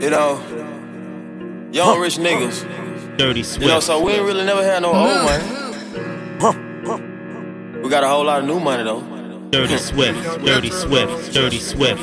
You know, young rich niggas. Dirty You know, Swift. so we ain't really never had no old money. We got a whole lot of new money though. Dirty Swift. Dirty Swift. Dirty Swift.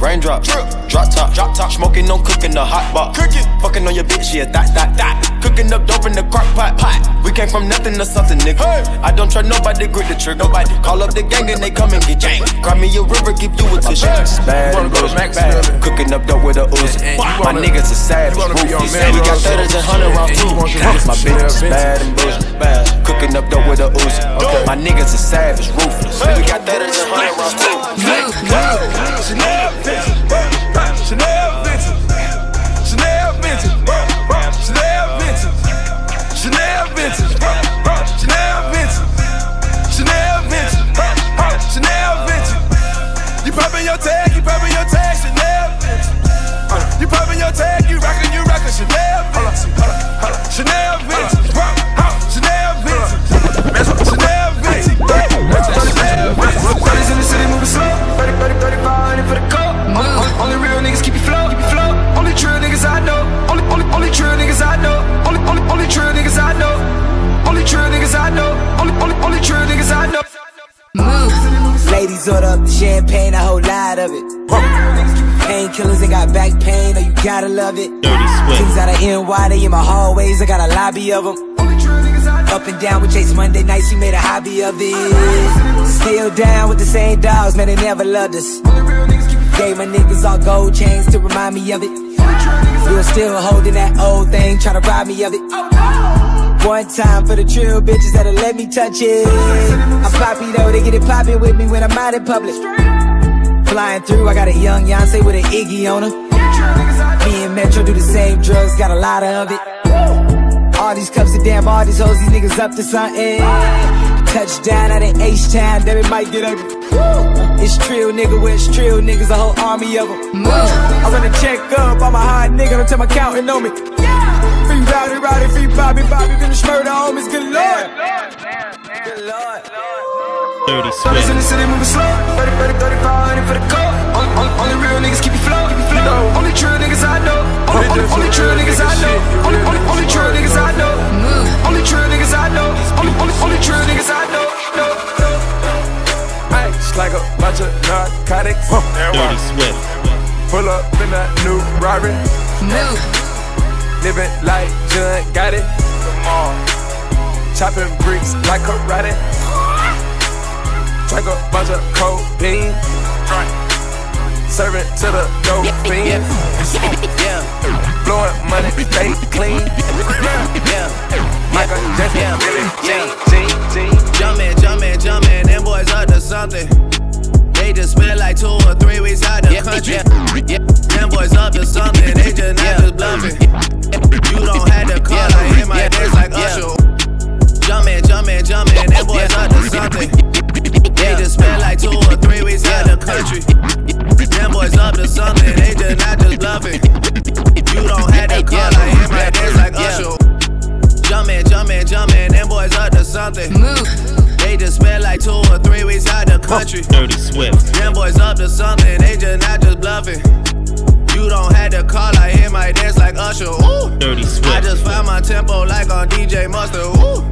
Raindrops, drop top, drop top, smoking, no cooking the hot box. Cooking, fucking on your bitch, yeah, that, that, that. Cooking up dope in the crock pot, pot. We came from nothing to something, nigga. I don't trust nobody, grip the trigger. Nobody call up the gang and they come and get gang. Cry me a river, give you a tissue. Bad wanna and go to bad. Cooking up dope with a Uzi. And- and you My niggas are savage, you wanna be on ruthless. Man We got Road, thudders and hundred rounds and too. you want to My bitch is bad and bullshit, bad. Cooking up dope with a Uzi. My niggas are savage, ruthless. We got thudders and hundred rounds too. Chanel Vintage. Chanel champagne, a whole lot of it. Painkillers ain't got back pain, oh you gotta love it. Dirty Things out of NY, they in my hallways, I got a lobby of them. Up and down with Chase Monday nights, we made a hobby of it. Still down with the same dogs, man, they never loved us. Gave my niggas all gold chains to remind me of it. We're still holding that old thing, trying to rob me of it. One time for the true bitches that'll let me touch it. I'm poppy though, they get it poppin' with me when I'm out in public. Flying through, I got a young Beyonce with an Iggy on her. Me and Metro do the same drugs, got a lot of it. All these cups of damn, all these hoes, these niggas up to something. Touchdown out in H-Town, then it might get ugly. It's trill, nigga, where it's trill, niggas, a whole army of them. I run a check up, I'm a nigga, don't tell my counting on me. Free rowdy, rowdy, free Bobby, Bobby, finish murder, homies, good lord. Good lord. Dirty Brothers in the city moving slow. 30, 30, 3500 for the coat. Only, only, only real niggas keep you flow. Keep you flow. know. Only true niggas I know. Only, only, only true niggas I know. Only, only, only true niggas I know. Only true niggas I know. Only, only, only true niggas I know. No, no. Ay, like a bunch of narcotics. Dirty Swift. Pull up in a new Rari. Living like John got it. Come on. Chopping bricks like karate. Drink a bunch of codeine. Serving to the dope fiend. Blowing money, stay clean. Yeah. Michael Jackson, Billie Jean, Jean, Jean. Jumpin', jumpin', jumpin', them boys up to something. They just spent like two or three weeks out the country. Them boys up to something, they just not just bluffing. You don't have to call, I hit my days like Usher. Jumpin', jumpin', jumpin', them boys up to something. They just spent like two or three weeks out the country. Them boys up to something, they just not just bluffing. You don't have to call, I hit my days like Usher. Jumpin', jumpin', jumpin', them boys up to something. They just spent like two or three weeks out the country. Dirty Swift. Them boys up to something, they just not just bluffing. You don't have to call, I hear my dance like Usher. Ooh. Dirty I just found my tempo like on DJ Mustard. Ooh.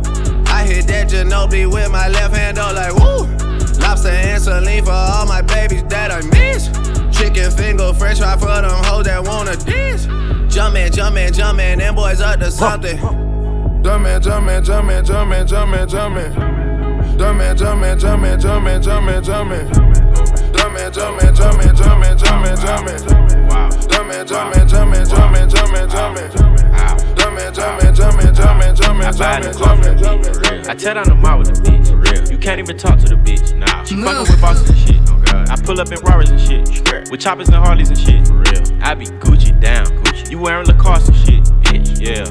I hit that Ginobili with my left hand, though, like woo. Lobster and saline for all my babies that I miss. Chicken finger, french fry for them hoes that wanna dance. Jumpin', jumpin', jumpin', them boys up to something. Jumpin', jumpin', jumpin', jumpin', jumpin', jumpin'. Jumpin', jumpin', jumpin', jumpin', jumpin', jumpin'. Jumpin', jumpin', jumpin', jumpin', jumpin', jumpin'. Wow. Jumpin', jumpin', jumpin', jumpin', jumpin', jumpin'. Jumpin', jumpin', jumpin', jumpin', jumpin', buy the jumpin', car for the jumpin', jumpin'. I tear down the mall with the bitch. You can't even talk to the bitch, nah. She fucking with bosses and shit, oh god. I pull up in Rarers and shit, with choppers and Harleys and shit, for real. I be Gucci down, Gucci. You wearing Lacoste and shit, bitch, yeah.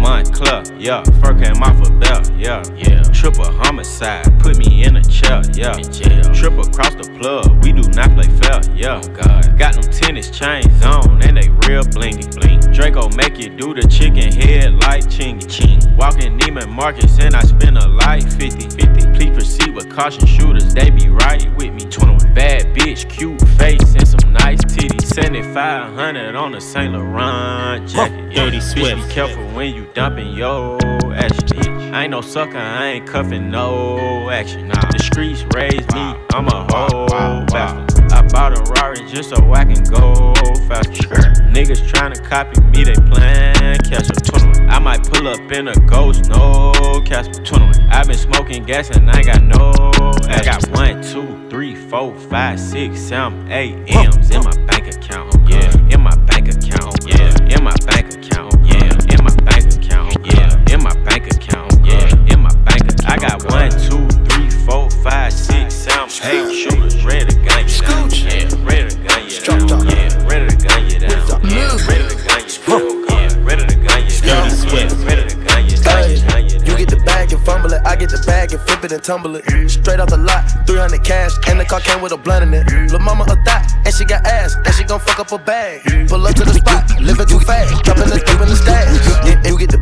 Montclair, yeah. Fur came off a belt, yeah. Yeah. Triple homicide, put me in a chair, yeah. In jail. Triple across the plug, we do not play fair, yeah. Oh god. Got them tennis chains on, and they real blingy, bling. Draco make you do the chicken head like chingy, ching. Walking Neiman Marcus, and I spend a light 50, 50. Please proceed with caution shooters, they be right with me. 21. Bad bitch, cute face, and some nice titties. 7500 on a Saint Laurent jacket. Dirty Swift. Bitch, be careful when you dumping yo action. I ain't no sucker, I ain't cuffing no action. Nah. The streets raised me, I'm a whole bastard. I bought a Rari just so I can go faster. Niggas tryna copy me, they plan catch up. I might pull up in a ghost, no Casper. I been smoking gas and I got no. I got one, two, three, four, five, six, seven, eight M's in my bank account. Yeah, in my bank account. Yeah, in my bank I got one, two, three, four, five, six, seven, eight shooters ready to gun you down. Yeah, ready to gun you down. Yeah, ready to gun you down. Yeah, ready to gun you down. Yeah, ready to gun you down. Yeah, ready to gun you down. You you get the bag and fumble it, I get the bag and flip it and tumble it. Mm-hmm. Straight off the lot, 300 cash, and the car came with a blunt in it. Mm-hmm. Lil' mama a thot, and she got ass, and she gon' fuck up a bag. Mm-hmm. Pull up to the spot, living too fast, dropping the dope in the stash. Yeah, you get the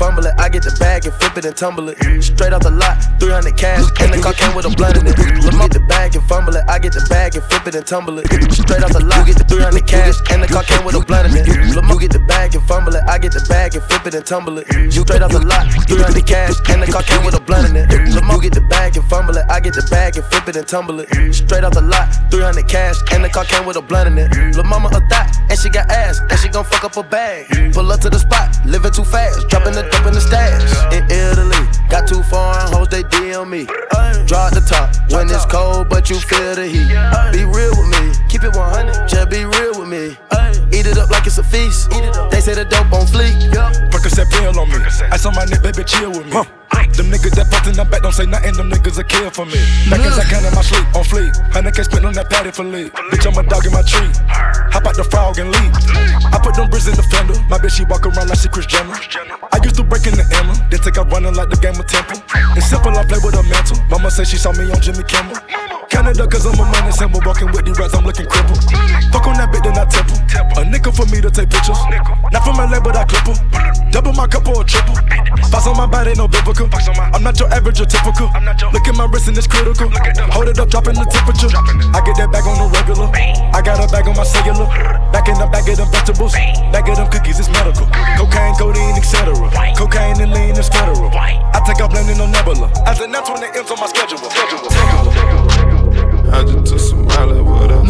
fumble it, I get the bag and flip it and tumble it. Straight off the lot, 300 cash, and the car came with a blunt in it. Lil' mama get the bag and fumble it, I get the bag and flip it and tumble it. Straight off the lot, get the 300 cash, and the car came with a blunt in it. Mama get the bag and fumble it, I get the bag and flip it and tumble it. Straight off the lot, 300 cash, and the car came with a blunt in it. Mama get the bag and fumble it, I get the bag and flip it and tumble it. Straight off the lot, 300 cash, and the car came with a blunt in it. Lil' mama a thot, and she got ass, and she gon' fuck up a bag. Pull up to the spot, living too fast, dropping the dope in the stash. In Italy, got too foreign hoes, they DM me. Drop the top when it's cold, but you feel the heat. Be real with me, keep it 100, just be real with me. Eat it up like it's a feast. They say the dope on fleek. Percocet pill on me. Ice on my neck, baby, chill with me. Them niggas that bustin' them back don't say nothing, them niggas are kill for me. Back as I can in my sleep, on fleek. 100k spent on that patty for lead. Bitch, I'm a dog in my tree. Hop out the frog and leave. I put them bricks in the fender. My bitch, she walk around like she Chris Jenner. I used to break in the Emma, then take out running like the game of Temple. It's simple, I play with a mantle. Mama say she saw me on Jimmy Kimmel. Canada, cause I'm a money symbol. Walking with the rats, I'm looking crippled. Fuck on that bitch, then I temple. A nickel for me to take pictures. Not from LA, but I clip. Double my cup or triple. Box on my body, no biblical. I'm not your average or typical. Look at my wrist and it's critical. Hold it up, dropping the temperature. I get that bag on the regular. I got a bag on my cellular. Back in the bag of them vegetables. Bag of them cookies, it's medical. Cocaine, codeine, etc. Cocaine and lean is federal. I take off landing on Nebula. As an 20 M's on my schedule. I just took some mileage with us.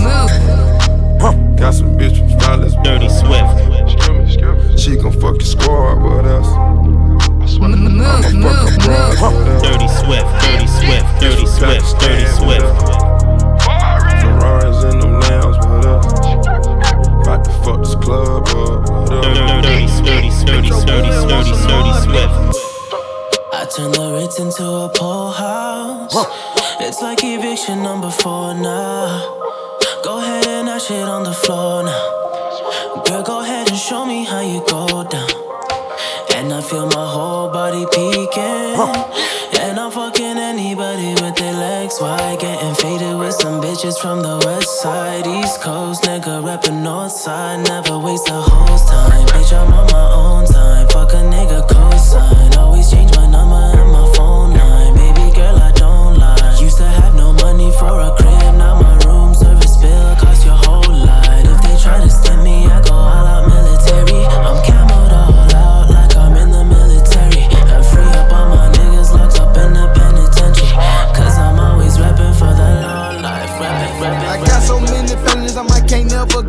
Got some bitch from Flawless. Dirty Swift. She gon' fuck your squad with us. I'ma fuck her broad with us. Dirty Swift. Dirty Swift. Dirty Swift. Dirty Swift. Ferraris in them lambs with us. About to fuck this club up with us. Dirty, dirty, dirty, dirty, dirty, dirty, dirty Swift. I turn the Ritz into a pool house. It's like eviction number four now. Go ahead and that shit on the floor now. Girl, go ahead and show me how you go down. And I feel my whole body peeking. And I'm fucking anybody with their legs wide. Getting faded with some bitches from the west side, east coast. Nigga rapping north side. Never waste a host time. Bitch, I'm on my own time. Fuck a nigga cosign. For a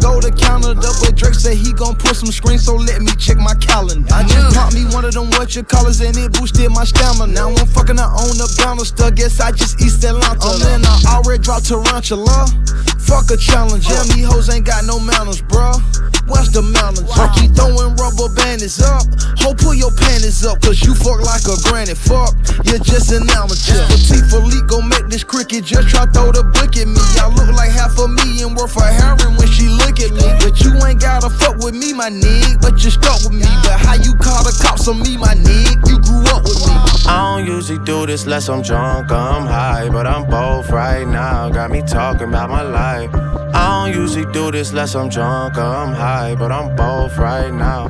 go to Canada. But Drake said he gon' put some screens, so let me check my calendar. I just popped me one of them what you callers and it boosted my stamina. Now I'm fucking I own the bouncer stuff. Guess I just East Atlanta. Oh man, I already dropped Tarantula. Fuck a challenge, yeah, oh. me hoes ain't got no manners, bruh. What's the mountains? I keep throwing rubber bandits up. Ho, pull your panties up, cause you fuck like a granny. Fuck, you're just an amateur. Petite Philippe gon' make this cricket, just try throw the book at me. I look like half a million worth of heroin when she look me. But you ain't gotta fuck with me, my nigga. But you stuck with me. But how you call the cops on me, my nigga? You grew up with me. I don't usually do this less I'm drunk, I'm high, but I'm both right now. Got me talking about my life. I don't usually do this less I'm drunk, I'm high, but I'm both right now.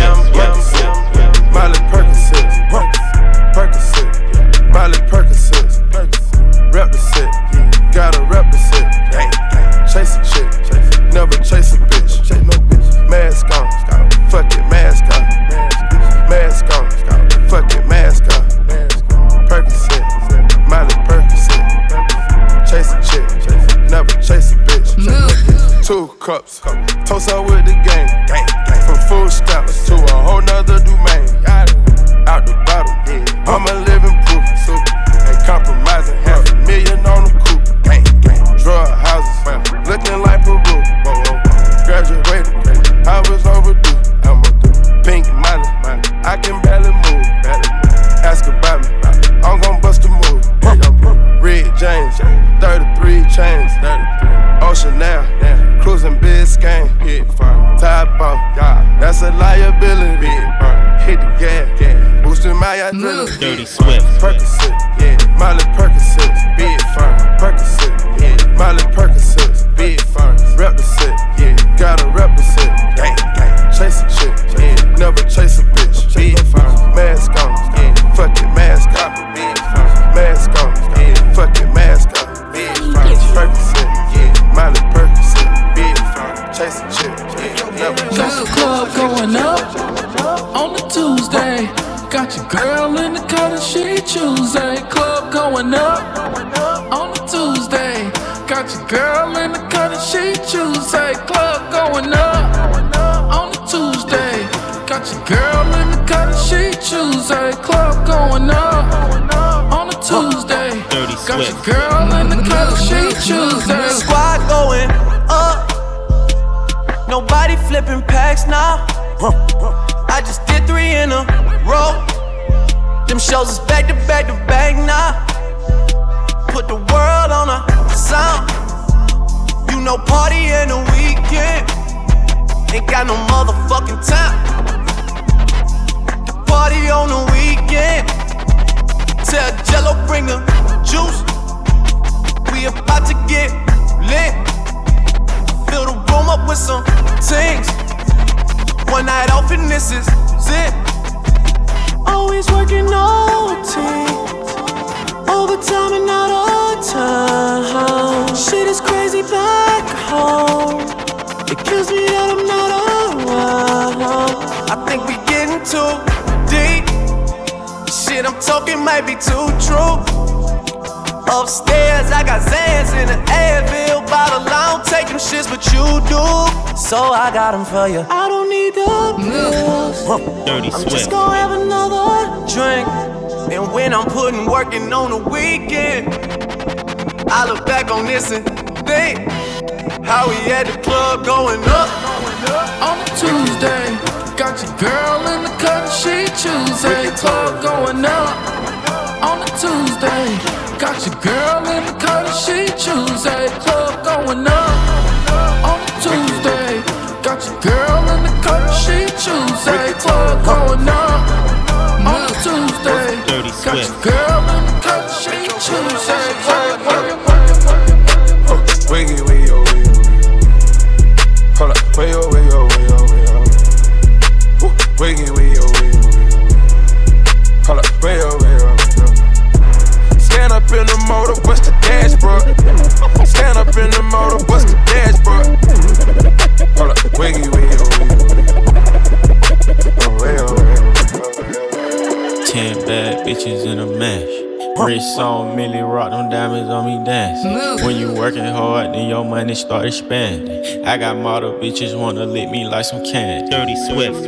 Two cups, toast up with the game, from food stamps to a whole nother domain, out the bottle, I'm a off, that's a liability, hit the gas, boosting my adrenaline. Dirty Swift. Percocet, yeah. Miley Percocet, big firm. Percocet, yeah. Miley Percocet, big firm. Rep the set, yeah. Gotta rep the set, gang, gang. Chase a chick, yeah. Never chase a she choose Tuesday. Club going up on a Tuesday. Got your girl in the cut and she Tuesday. Club going up on a Tuesday. Dirty Got your girl in the cut and she Tuesday. Squad going up. Nobody flipping packs now. I just did three in a row. Them shows is back to back to back now. Put the world on a sound. You know, party in the weekend. Ain't got no motherfucking time. Party on the weekend. Tell Jello bring the juice. We about to get lit. Fill the room up with some things. One night off and this is it. Always working OT. Overtime and out of time. Shit is crazy back home. It kills me that I'm not around. I think we getting too deep. Shit I'm talking might be too true. Upstairs, I got Zans in the Advil bottle. I don't take them shits, but you do. So I got them for you. I don't need the pills. Dirty I'm just gonna have another drink. And when I'm putting working on the weekend, I look back on this and think how we had the club going up. on a Tuesday. Got your girl in the cut, she Tuesday. Club going up on a Tuesday. Got your girl in the cut, she Tuesday. Club going up on a Tuesday. Got your girl in the cut, she Tuesday. Club going up. Dirty Swift. girl in the cut, she work. Wiggy, wiggy, oh, wiggy, oh, wiggy. Hold up, way oh, way oh, way oh, way oh. Wiggy, wiggy, oh, wiggy, oh, wiggy, oh. Hold up, way oh, way oh, way oh. Stand up in the motor, what's the dashboard? Stand up in the motor, what's the dashboard? Hold up, wiggy, wiggy, oh, wiggy, oh, way oh, way oh. Ten bad bitches in a mash. Wrist on Millie Rock, them diamonds on me dance. When you working hard, then your money start expanding. I got model bitches wanna lick me like some candy. Dirty Swift.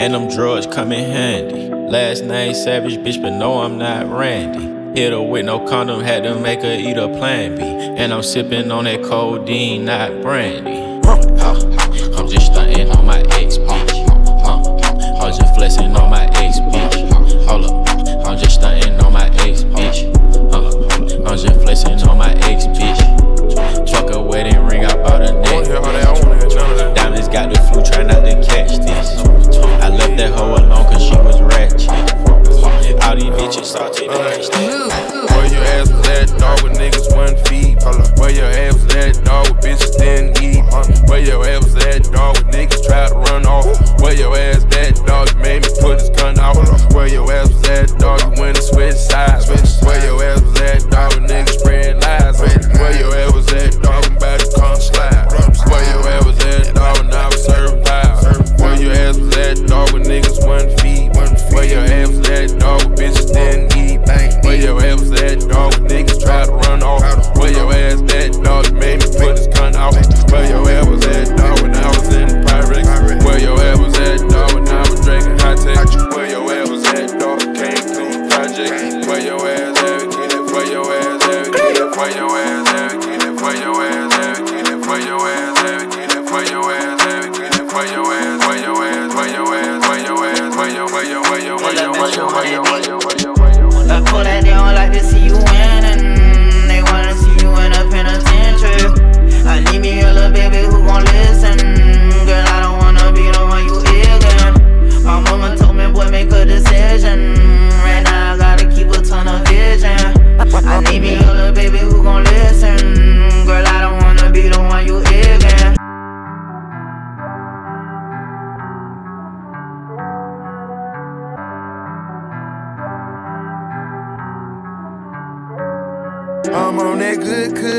And them drugs come in handy. Last name Savage, bitch, but no, I'm not Randy. Hit her with no condom, had to make her eat a plan B. And I'm sipping on that codeine, not brandy. I'm just stunting on my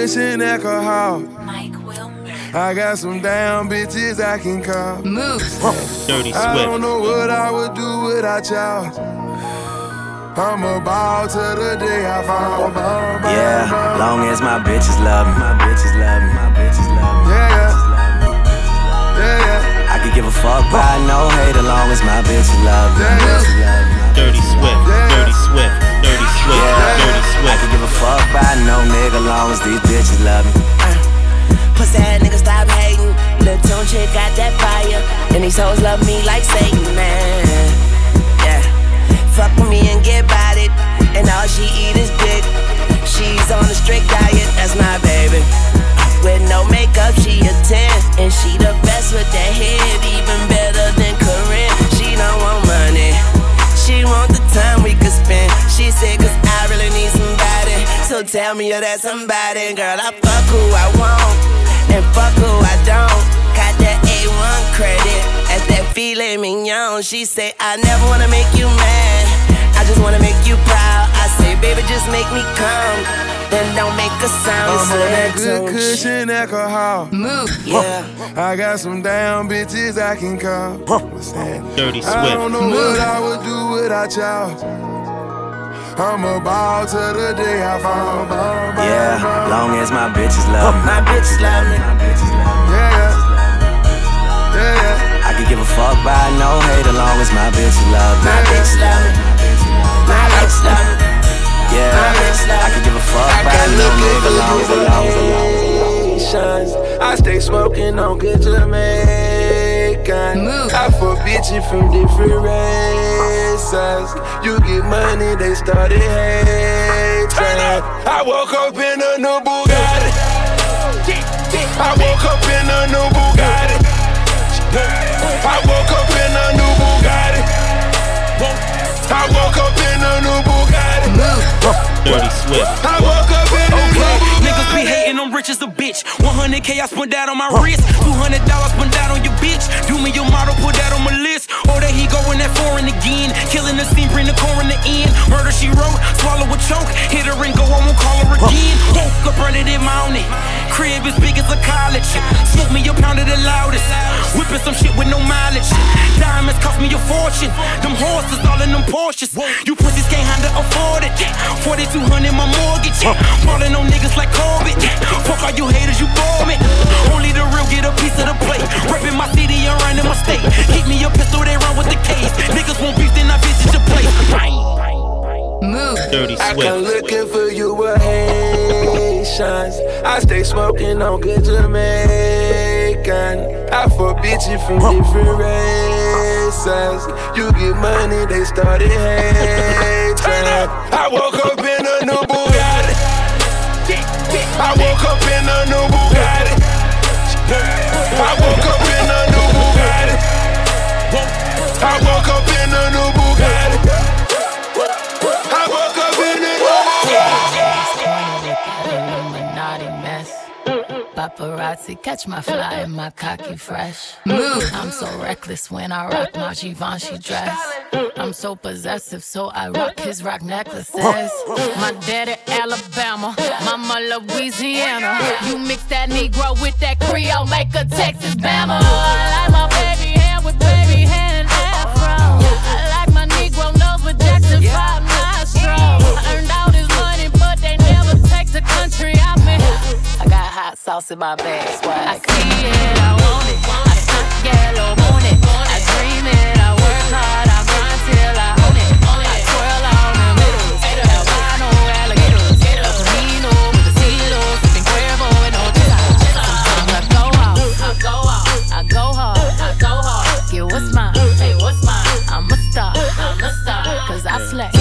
good cushion alcohol. I got some down bitches I can call. Move. Dirty Swift. I don't know what I would do without y'all. I'm a ball to the day I fall. Ball, ball, Yeah, long as my bitches love me, my bitches love me, my bitches love me. Yeah, yeah. Yeah, yeah. I could give a fuck by no hate, as long as my bitches love me. My Yeah, yeah. bitches love me. my Dirty Swift. Dirty Swift. Dirty Swift. Yeah. Dirty I Swift. could give a fuck by no nigga, long as these bitches love me. Uh, pussy ass nigga stop hating. Lil' tune chick got that fire. And these hoes love me like Satan, man. Yeah. Fuck with me and get about it. And all she eat is dick. She's on a strict diet, that's my baby. With no makeup, she a 10. And she the best with that head, even better than Corinne. She don't want money. She want the time we could spend. She said, cause I really need somebody. So tell me you're that somebody. Girl, I fuck who I want. And fuck who I don't. Got that A1 credit. At that filet mignon. She say, I never wanna make you mad. I just wanna make you proud. I say, baby, just make me come. Then don't make a sound. I'm on that that good cushion alcohol. Move. Yeah. I got some down bitches I can call. What's that? I don't Swift. know what I would do without y'all. I'm a ball to the day I fall. Ball, ball, Yeah, ball. long as my bitches love me. My bitches love me. My bitches love me. Yeah, yeah. Yeah, yeah. I could give a fuck by no hate, as long as my bitches love me. My bitches love me. Love me. Yeah, My bitches love I could give a fuck I by got no looking nigga, for long long long. I stay smoking on good Jamaican. Move. I fuck bitches from different races. You get money, they started hating. I woke up in a new Bugatti. I woke up in a new Bugatti. I woke up in a new Bugatti. I woke up Dirty Swift. I woke up in a new Bugatti. Niggas be hating, I'm rich as a bitch. 100k I spent that on my wrist. $200 spent that on your bitch. Do me your model, put that on my list. Oh, or that he going that foreign again. Killing the scene, bring the coroner in. The end. Murder she wrote, swallow a choke. Hit her and go, I won't call her again. Woke up running in mountain. Crib as big as a college. Smoke me a pound of the loudest. Whipping some shit with no mileage. Diamonds cost me a fortune. Them horses all in them Porsches. You pussies can't handle afford it. 4200 my mortgage. Ballin' on niggas like Corbett. Fuck all you haters, you bore me. Only the real get a piece of the plate. Reppin' my city and running my state. Keep me a pistol, they run with the case. Niggas want beef, then I visit your place. Move. Dirty I come Swift. looking for you with Haitians. I stay smoking on good Jamaican. I fuck bitches from different races. You get money, they started hating. I woke up I woke up in a new Bugatti. I woke up in a new Bugatti. I woke Paparazzi catch my fly and my cocky fresh. Move. I'm so reckless when I rock my Givenchy dress. I'm so possessive, so I rock his rock necklaces. My daddy Alabama, mama Louisiana. You mix that Negro with that Creole, make a Texas Bama. I like my baby with baby hair. I like my Negro nose with Jackson 5 nostrils. Earned all this money, but they never take the country hot sauce in my bag. Swag. I see it, I want it. I stunt yellow, want it. I dream it, I work hard, I grind till I own it. I twirl on the middle. Albino alligators, a with a Tito, sipping Cuervo and Ortega. Sometimes I go hard, I go hard, I go hard, I go hard. Yeah, what's mine? Hey, what's mine? I'm a star, I'm a star, cause I slay.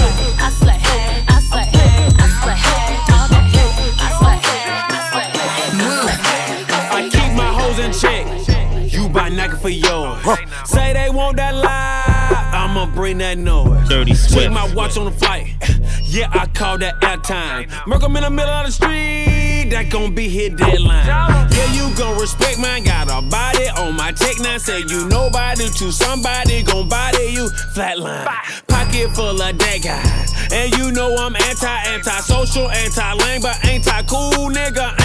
Yours. Say they want that live, I'ma bring that noise. Dirty Swift. my watch on the flight. Yeah, I call that airtime. Merc 'em in the middle of the street, that gon' be hit deadline. Yeah, you gon' respect mine. Got a body on my tech nine. Say you nobody to somebody gon' body you flatline. Pocket full of that guy. And you know I'm anti, anti-social, anti-lame, but anti-cool, nigga.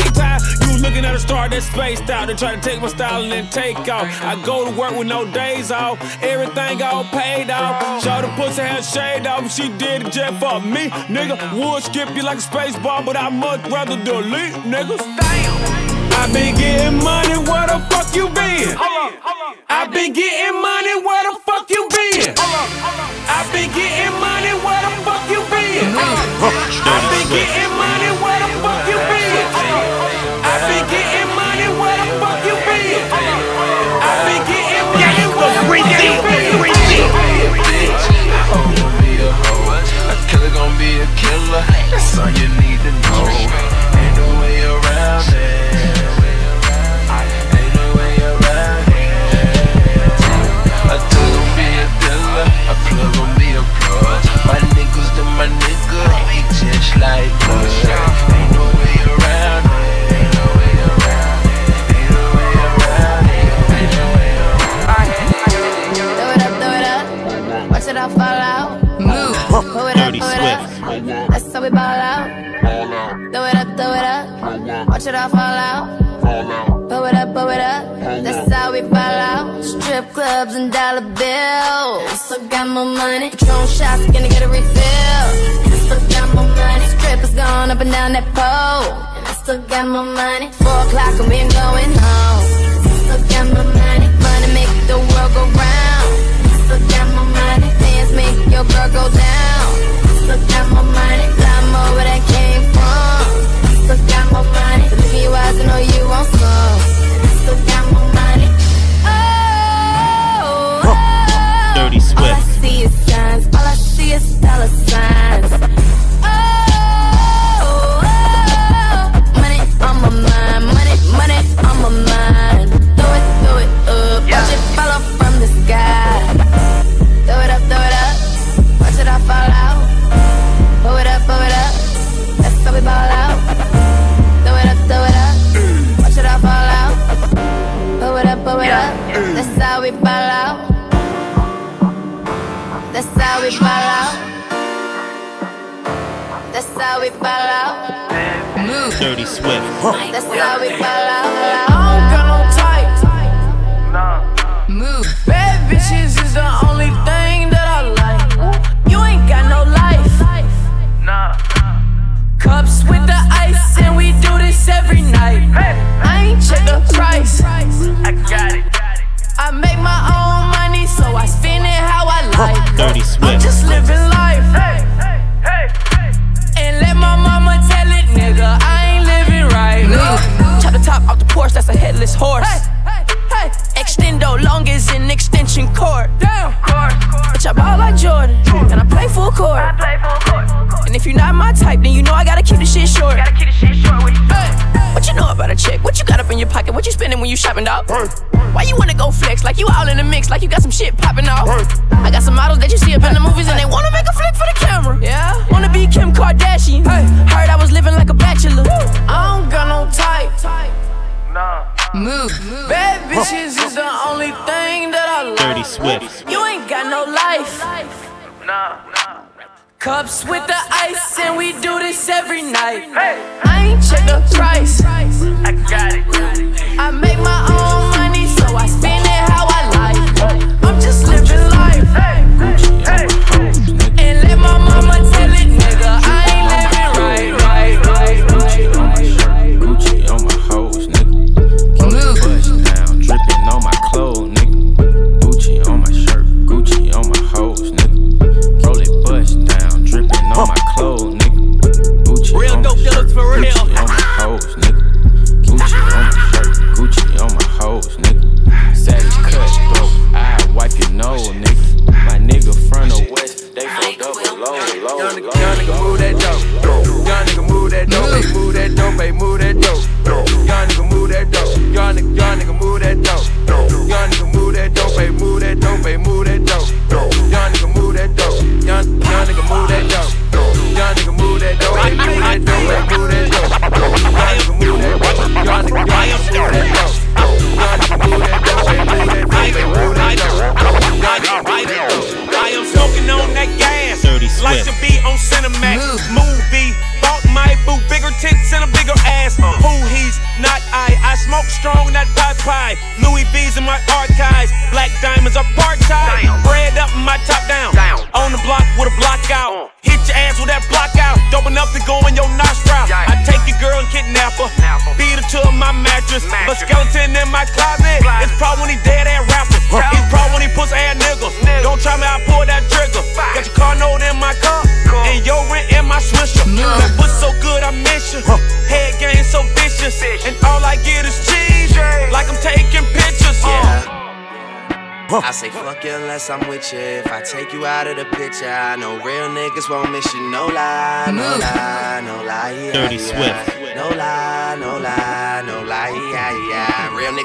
You looking at a star that's spaced out. They try to take my style and then take off. I go to work with no days off. Everything all paid off. Show the pussy had shade off. She did it just for me, nigga. Would skip you like a space ball, but I much rather delete, niggas. Damn. I been getting money, where the fuck you been? I been getting money, where the fuck you been? I been getting money, where the fuck you been? I been getting money, where the fuck down that pole. How we ball out. That's how we ball out. That's how we ball out. Move. Dirty Swift. That's how we ball out. I don't got no type. Move. Bad bitches is the only thing that I like. You ain't got no life. Cups with the ice, and we do this every night. I ain't check the price. I got it. I make my own money, so I spend it how I like. Dirty I'm just living life. And let my mama tell it, nigga, I ain't living right. Chop the top off the Porsche, that's a headless horse. Extendo long as an extension cord. Damn. Bitch, I ball like Jordan, and I play full court. I play full court. And if you're not my type, then you know I gotta keep the shit short. Gotta keep the shit short when you hey, What you know about a chick? What you got up in your pocket? What you spending when you shopping, dog? Why you wanna go flex? Like you all in the mix, like you got some shit popping off. I got some models that you see up in the movies and they wanna make a flick for the camera. Yeah, wanna be Kim Kardashian. Hey, heard I was living like a bachelor. I don't got no type. Move. Bad bitches is the only thing that I like. Dirty Swift. You ain't got no life. Cups with the ice, and we do this every night. Hey. I ain't check the price. I got it. I make my own money, so I spend it how I like.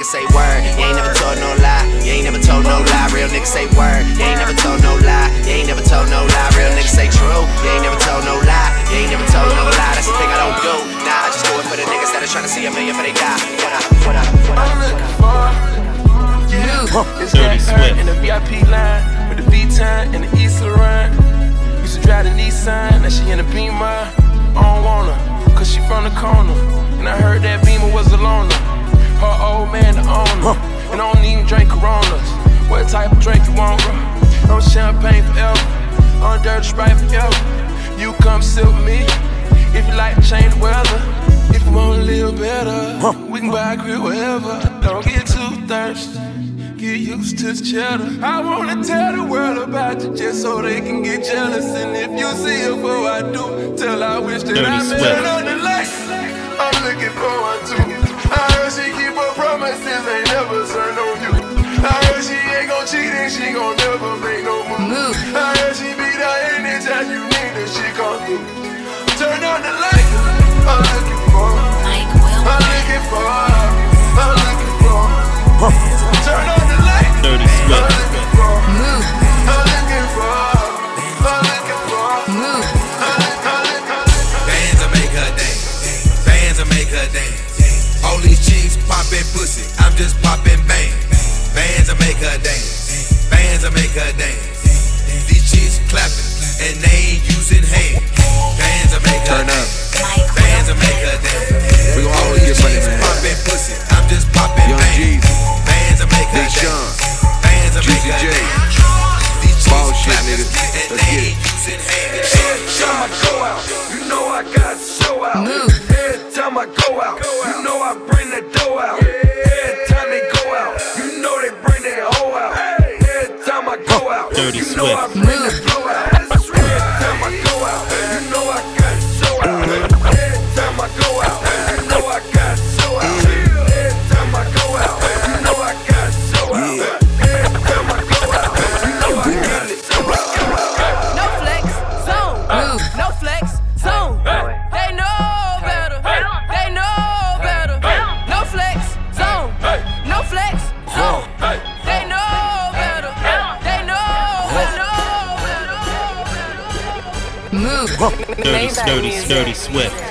Say word. You ain't never told no lie. You ain't never told no lie. Real niggas say word. You ain't never told no lie. You ain't never told no lie. Real niggas say true. You ain't never told no lie. You ain't never told no lie. That's the thing I don't do. Nah, I just do it for the niggas that are trying to see a million for they die. What up? What up? What up? I'm looking. It's Dirty that Swift. in the VIP line with the V-Time and the East Laurent. Used to drive the Nissan, now she in the Beamer. I don't want her, cause she from the corner. And I heard that Beamer was a loner. Her old man the owner. And I don't even drink Coronas. What type of drink you want, bro? No champagne forever. On dirty Sprite forever. You come sit with me if you like to change the weather. If you wanna live better, we can buy a crib wherever. Don't get too thirsty. Get used to the cheddar. I wanna tell the world about you just so they can get jealous. And if you see it before I do, tell I wish that Dirty I met on the light. I'm looking forward to. I heard she keep her promises, ain't never turn on you. I heard she ain't gon' cheat and she gon' never make no move. I heard she be there anytime you need her, she come through. Turn on the light. I'm looking for. I'm looking for. I'm looking for. Turn on the light. Dirty I'm looking for. I'm looking for. Chicks popping pussy. I'm just popping bang. Bands will make her dance. Bands will make her dance. These chicks clapping and they ain't using hands. Bands will make her Turn up. dance. Bands will make her dance. We gon' always get money, man. popping pussy. I'm just popping Young bang. G's. Bands will make her Big Sean. dance. Bands will make her dance. These chicks Ball shit, clapping nigga. and Let's they get it. ain't using hands. Every time I go out, you know I got show out. Every time I go out, you know I bring out. Every time they go out, you know they bring their hoe out. Every time I go out, Dirty you know Swift. Dirty, Swift.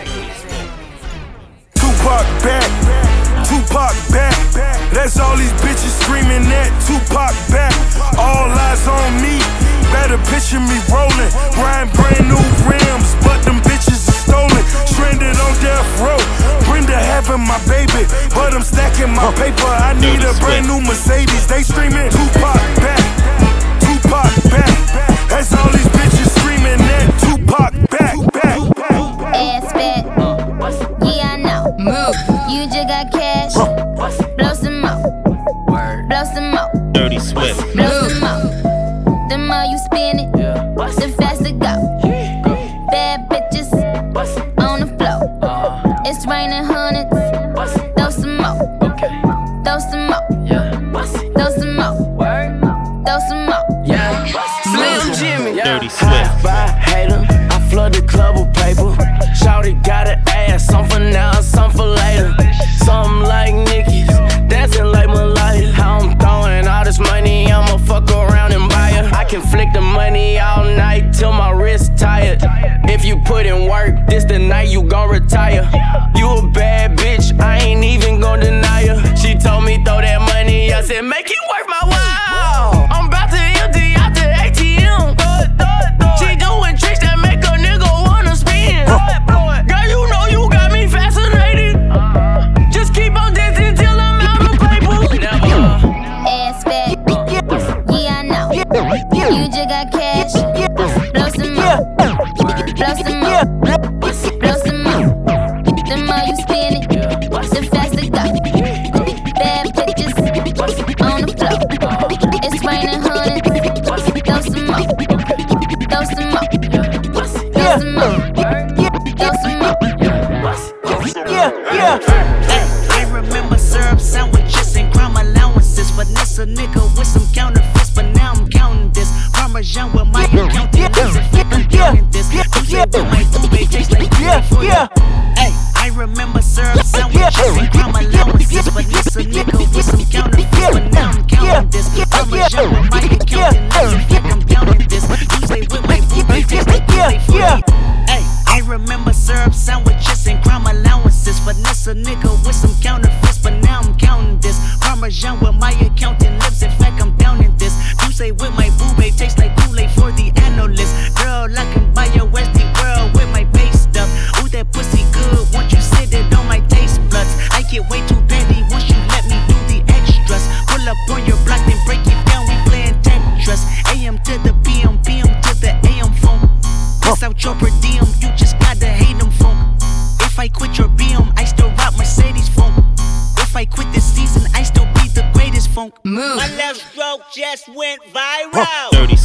Can flick the money all night till my wrist tired. If you put in work, this the night you gon' retire. You a bad just went viral. Huh. Dirty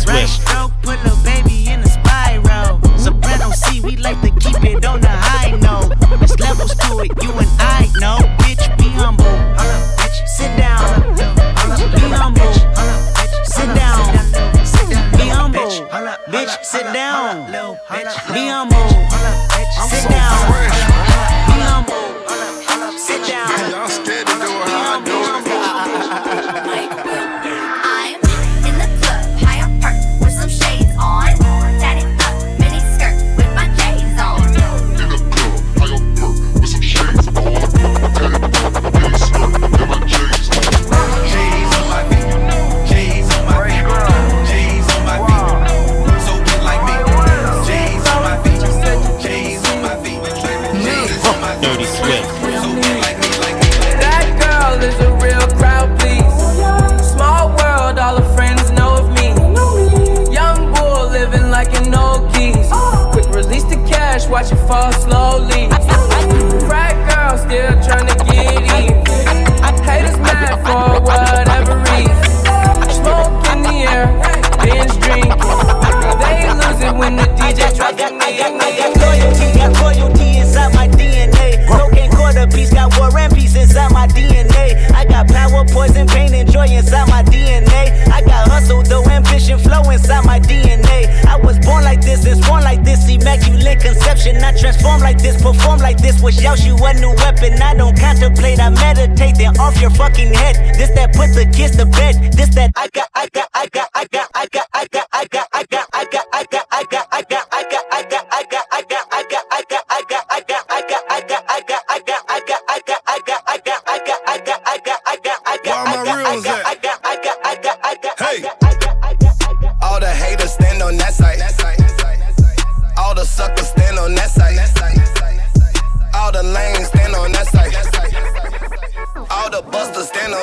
I meditate, then off your fucking head. This that put the kids to bed. This that I got, I got, I got, I got, I got, I got, I got, I got, I got.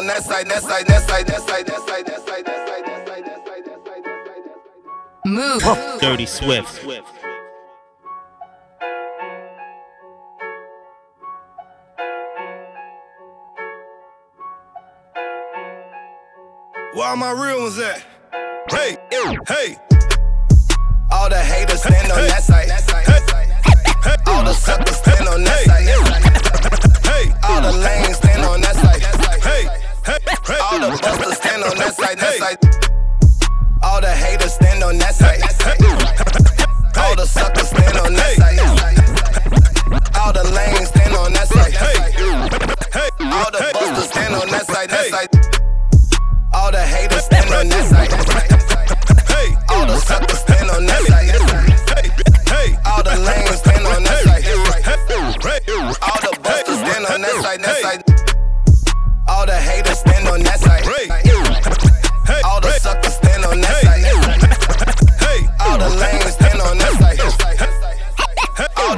that side, side, side, side, side, side, side. Move. Dirty Swift. Where my real ones at? Hey, hey. All the haters stand on that side. All the suckers stand on that side. All the lanes. All the busters stand on that side, that side. All the haters stand on that side. All the suckers stand on that side. All the lanes stand on that side. All the busters stand on that side, that side. All the haters stand on that side.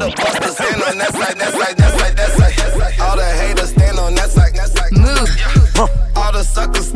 the busters stand on that side, that side, that side, that side. All the haters stand on that side, that side. Move. All the suckers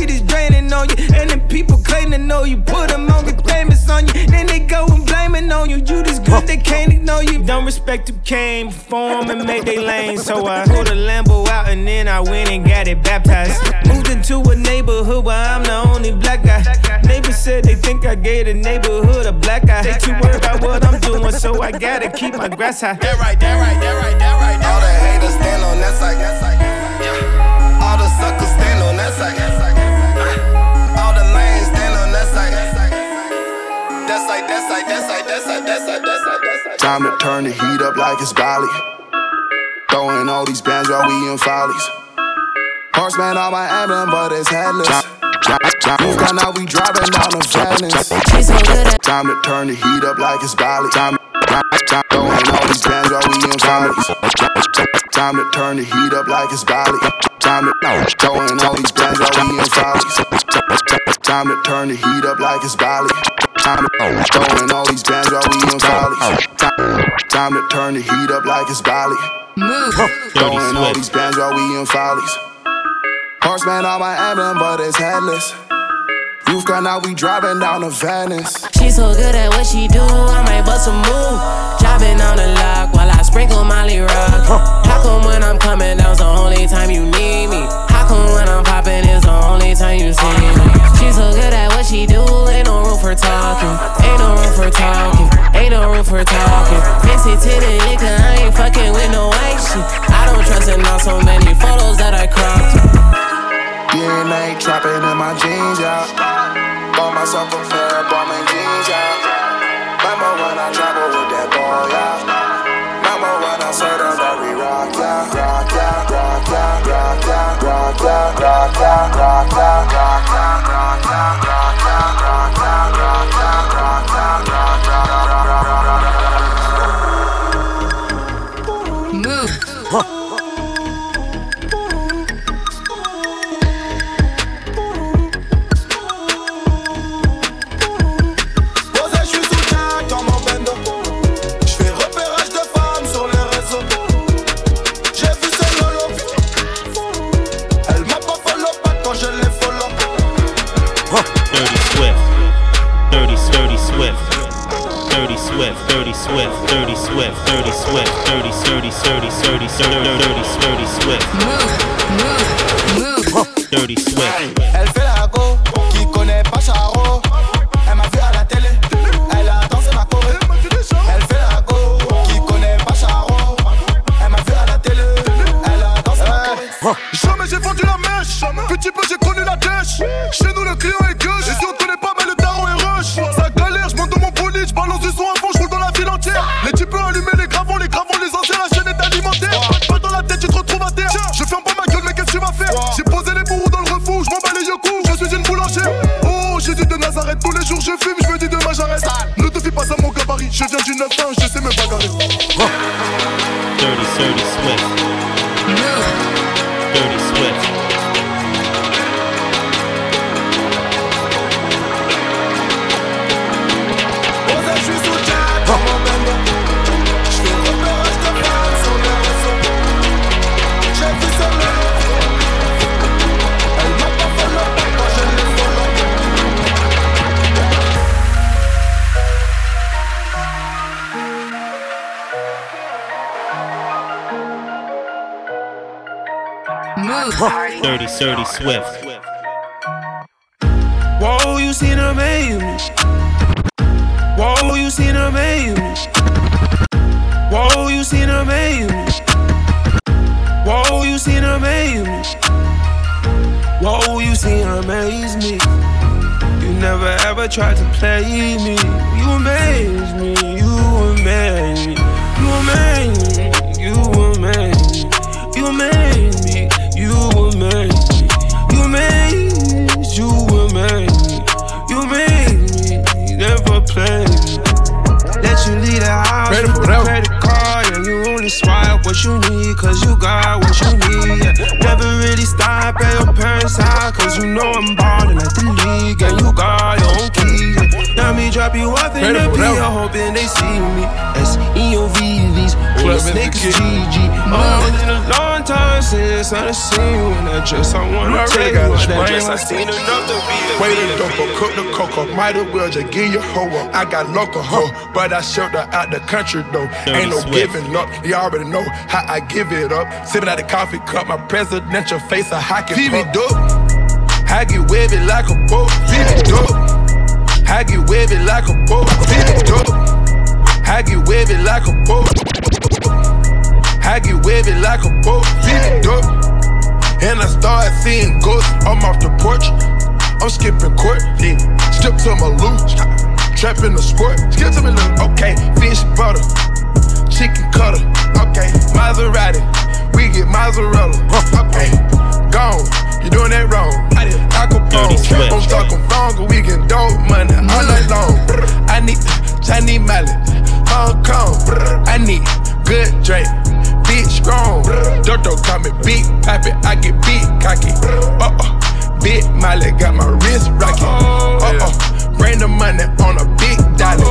shit is draining on you. And then people claim to know you, put them on, get famous on you. Then they go and blaming on you. You just good, they can't ignore you. Don't respect who came before 'em and made they lane. So I pulled a Lambo out and then I went and got it baptized. Moved into a neighborhood where I'm the only black guy. Neighbors said they think I gave the neighborhood a black eye. They too worried about what I'm doing, so I gotta keep my grass high. That right, that right, that right, that right. All the haters stand on that side. All the suckers stand on that side. Time to turn the heat up like it's Bali. Throwing all these bands while we in follies. Horseman on my emblem, but it's headless. Move down, now we driving down the Venice. Time to turn the heat up like it's Bali. Time, throwing all these bands while we in follies. Time to turn the heat up like it's Bali. Time to throwing all these bands while we in follies. Time to turn the heat up like it's Bali. Time to throwing all these bands while we in follies. Time to turn the heat up like it's Bali. Move. Throwing all these bands while we in follies. Horseman on my emblem, but it's headless. Roof gun, now we driving down to Venice. She so good at what she do, I might bust a move. Dropping on the lock while I sprinkle Molly Rock. How come when I'm coming down's the only time you need me? How when I'm popping is the only time you see me? She so good at what she do, ain't no room for talking. Ain't no room for talking. Ain't no room for talking. Fancy titty nigga, I ain't fucking with no white shit. I don't trust in all so many photos that I cropped. DNA trapping in my jeans, yeah. Bought myself a pair of Balmain 30 Sturdy Swift. Whoa, you seen her baby. Whoa, you seen her baby. Whoa, you seen her baby. Whoa, you seen her baby. Whoa, you seen her amaze me. You never ever tried to play me. You amaze me. You amaze me. You amaze me. You amaze me. You amaze me. You amaze me. You amaze. You amaze me. You amaze me. Never play me. Let you leave the house Ready with that? credit card and you only swipe what you need cause you got what you need. Yeah. Never really stop at your parents' house cause you know I'm ballin' like the league and you got your own keys. Now me drop you off in the P? I'm hoping they see me. S O V V's, all Club the snakes Insecure. GG. Oh, it's been a long time since I done seen you in that dress. I wanna already you what that dress I seen enough to be a Wait a dope, cook the cocoa. Might as well just give you hoe up. I got local hoe, but I shipped her out the country though. Ain't no giving up. You already know how I give it up. Sipping out the coffee cup, my presidential face a hockey Phoebe dope. I get wavy like a boat. Phoebe dope. I get wavy like a boat. Phoebe dope. I get wavy like a boat. I get wavy like a boat. Phoebe dope. And I start seeing ghosts. I'm off the porch. I'm skipping court. Yeah. Skip to my loot. Trap in the sport. Skip to me loot. Okay. Fish butter. Chicken cutter. Okay. Maserati. We get mozzarella. Okay. Gone. You doing that wrong. I could Dirty I'm stuck on phone. We get dope money all night long. I need Chinese mallet. Hong Kong. I need good drink. Big strong. Dodo call me big pappy. I get big cocky. Uh uh. Big Molly got my wrist rocky. Uh uh. Bring the money on a big dollar.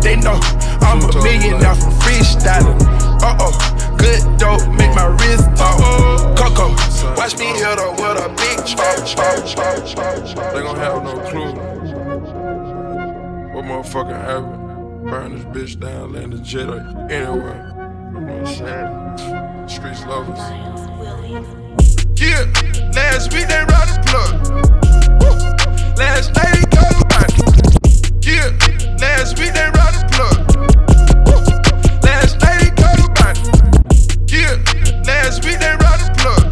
They know I'm a millionaire from freestyling. Uh oh. Good dope make my wrist talk. Coco. Watch me hit her with a big chop. They gon' have no clue. What motherfucking happened? Burn this bitch down, land the jet anywhere. Streets lovers. Yeah, last week they ride the plug. Last night got a. Yeah, last week they plug. Last night they got a body. Yeah, last week they ride plug.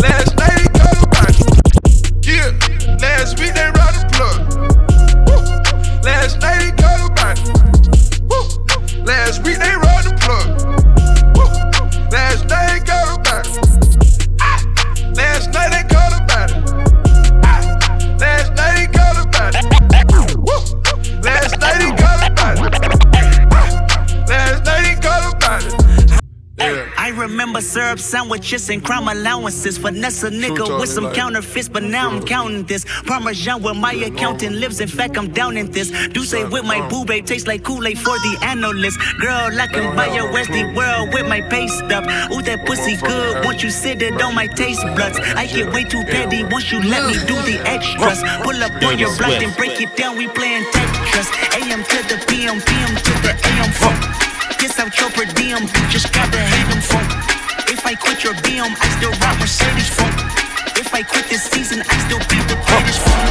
Last night got a. Yeah, plug. Last. Last week they remember syrup sandwiches and crime allowances. Finesse a nigga with some counterfeits, but now I'm counting this. Parmesan where my accountant lives. In fact, I'm down in this. Do say with my boo babe tastes like Kool-Aid for the analyst. Girl, I can buy a Westy world with my pay stub. Ooh, that pussy good. Once you sit it on my taste buds. I get way too petty once you let me do the extras. Pull up on your block and break it down. We playing Tetris. AM to the PM, PM to the AM. Funk. Kiss out your per diem, just gotta hate them funk. If I quit your BM, I still rock Mercedes funk. If I quit this season, I still be the greatest funk.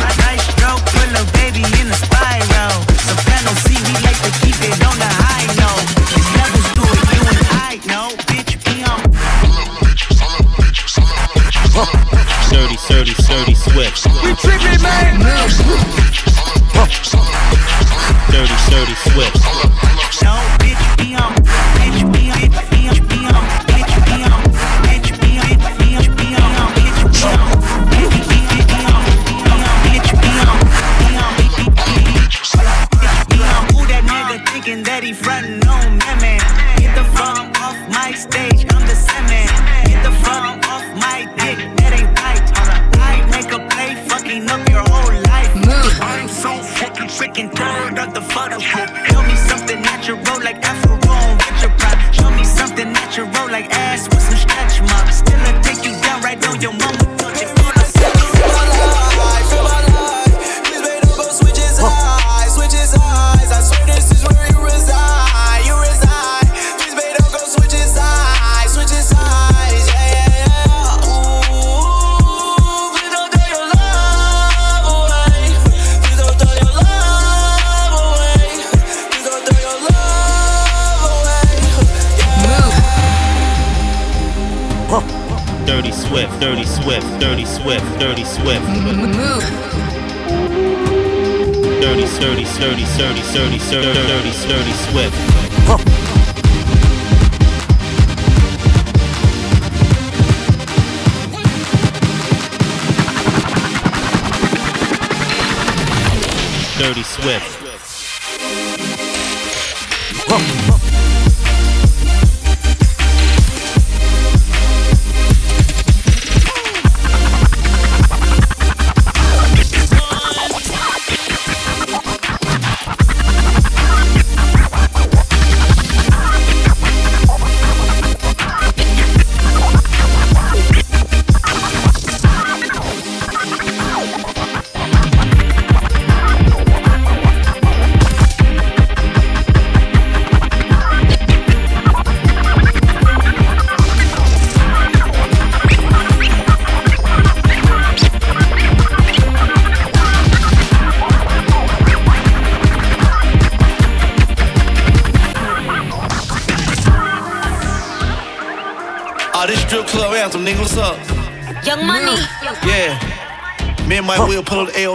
My nice stroke put a baby in a spiral. Soprano C, we like to keep it on the high note. These levels do it, you and I know. Bitch, be on. Dirty, dirty, dirty, swift. We tripping, man. Dirty, dirty. No, dirty swift, dirty swift, dirty swift, dirty swift. Move. Dirty, dirty, dirty, dirty, dirty, dirty, dirty, dirty swift. Dirty Swift.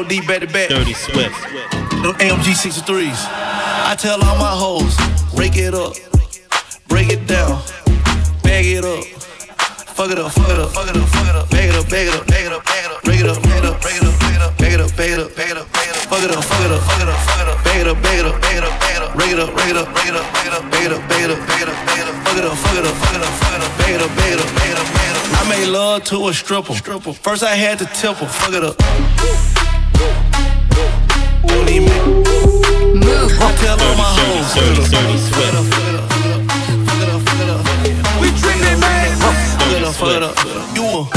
Will pull up the AOD back to back. Dirty Swift. The AMG 63s. I tell all my hoes, rake it up, break it down, bag it up. Fuck it up, fuck it up, fuck it up, fuck it up, bag it up, bag it up, bag it up, bag it up, break it up, break it up, break it up, break it up, bag it up, bag it up, bag it up, bag it up, fuck it up, fuck it up, fuck it up, fuck it up, bag it up, bag it up, bag it up, bag it up, break it up, break it up, break it up, break it up, bag it up, bag it up, bag it up, bag it up, fuck it up, fuck it up, fuck it up, fuck it up, bag it up, bag it up, bag it up, bag it up. I made love to a stripper. stripper. First I had to tip her, fuck it up. Move. Tell all my hoes. We trippin', man. Fuck it up. You a.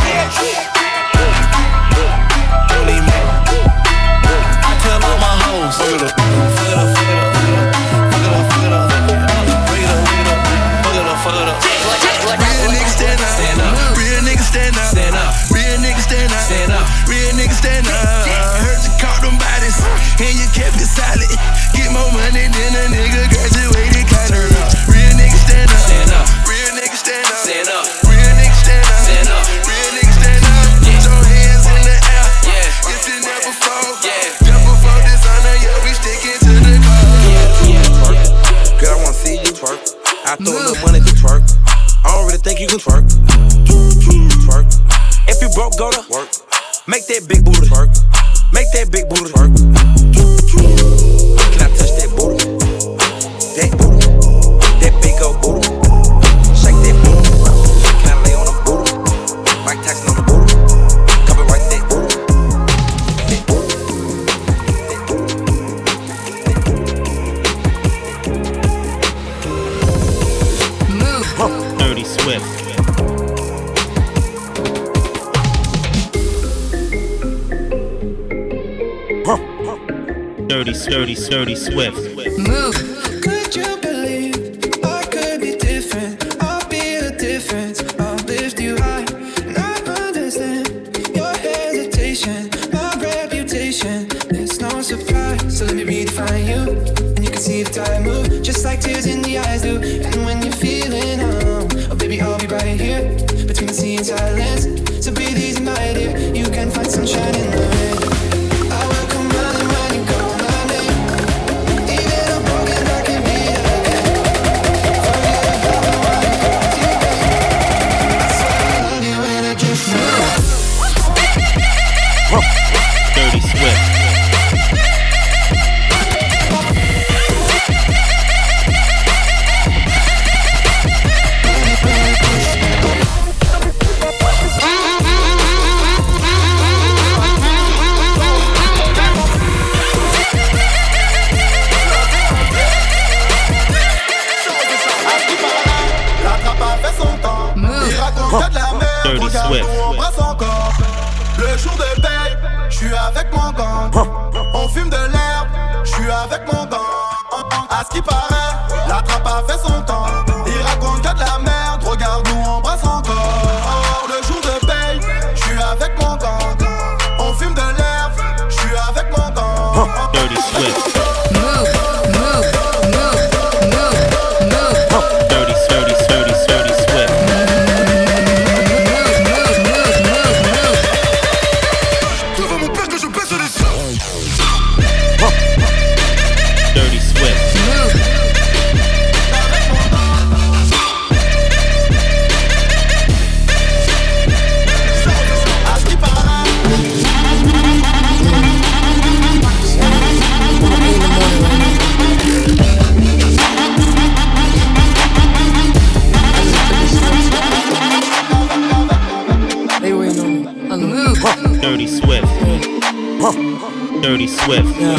I tell all my hoes. A nigga graduated kinda. Real niggas stand up. Stand up. Real niggas stand up. Stand up. Real niggas stand up. Stand up. Real niggas stand up. Put your hands in the air. Yeah. If you never fall. Yeah. Just before dishonor, yeah, we sticking to the cause. Girl, I wanna see you twerk. I throw a little money to twerk. I don't really think you can twerk. Twerk. If you broke, go to work. Make that big booty twerk. Make that big booty Dirty, dirty, dirty Swift. Move. Could you believe I could be different? I'll be the difference. I'll lift you high. And I understand your hesitation, my reputation. It's no surprise. So let me redefine you. And you can see the time move, just like tears in the eyes do. And Dirty Swift. Yeah.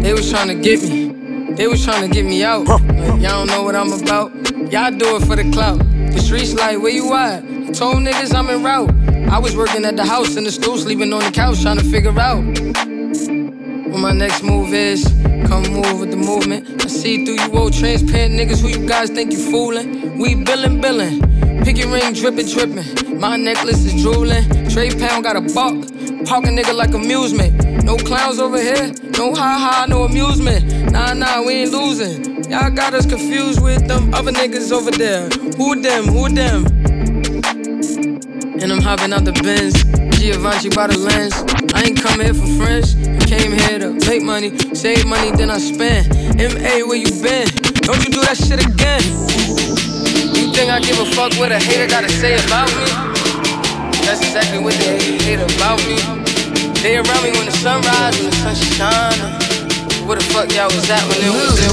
They was trying to get me. They was trying to get me out. Like, y'all don't know what I'm about. Y'all do it for the clout. The streets like, where you at? I told niggas I'm in route. I was working at the house in the stool, sleeping on the couch, trying to figure out what my next move is. Come move with the movement. I see through you old transparent niggas who you guys think you fooling. We billin', billin'. Picky ring drippin', drippin'. My necklace is drooling. Trey Pound got a buck. Park a nigga like amusement. No clowns over here, no ha ha, no amusement. Nah, nah, we ain't losing. Y'all got us confused with them other niggas over there. Who them, who them? And I'm hopping out the Benz. Giovanni by the lens. I ain't come here for friends. I came here to make money, save money, then I spend. MA, where you been? Don't you do that shit again. You think I give a fuck what a hater gotta say about me? That's exactly what they hate about me. They around me when the sun rise and the sun shine. Where the fuck y'all was at when it was there?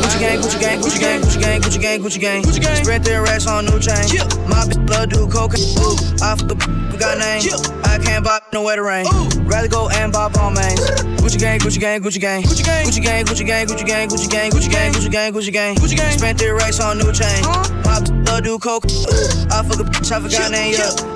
Gucci gang, Gucci gang, Gucci gang, Gucci gang, Gucci gang, Gucci gang, Gucci gang, Gucci gang. Spread their racks on new chain. My bitch love do cocaine. Ooh, I fuck the we got name. Yeah. I can't buy no wetter rain. Rather go and buy on mains. Gucci gang, Gucci gang, Gucci gang, Gucci gang, Gucci gang, Gucci gang, Gucci gang, Gucci gang, Gucci gang, Gucci gang, Gucci gang, Gucci gang. Spent their racks on new chain. My bitch love do cocaine. I fuck a bitch, I forgot name. Yeah.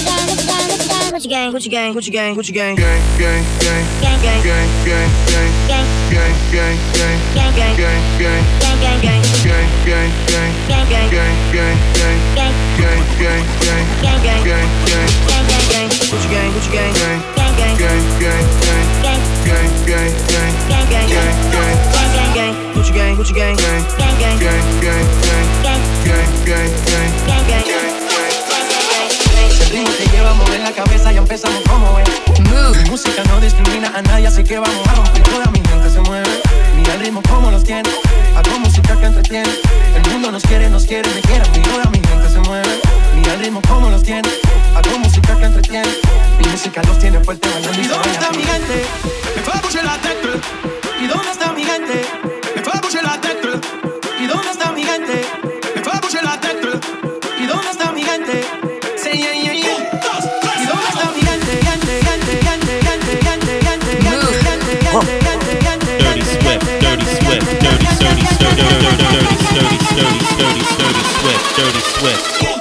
El ritmo te lleva a mover la cabeza y empezamos como es. Mi música no discrimina a nadie, así que vamos a romper. Toda mi gente se mueve. Mira el ritmo como los tiene. Hago música que entretiene. El mundo nos quiere, nos quiere, me quiere. Y toda mi gente se mueve. Mira el ritmo como los tiene. Hago música que entretiene. Mi música los tiene fuerte bailando. ¿Y dónde está mi gente? Me fais bouger la tête. ¿Y dónde está mi gente? Me fais bouger la tête. ¿Y dónde está dirty, dirty, dirty, dirty, dirty, dirty, dirty sweat, dirty sweat.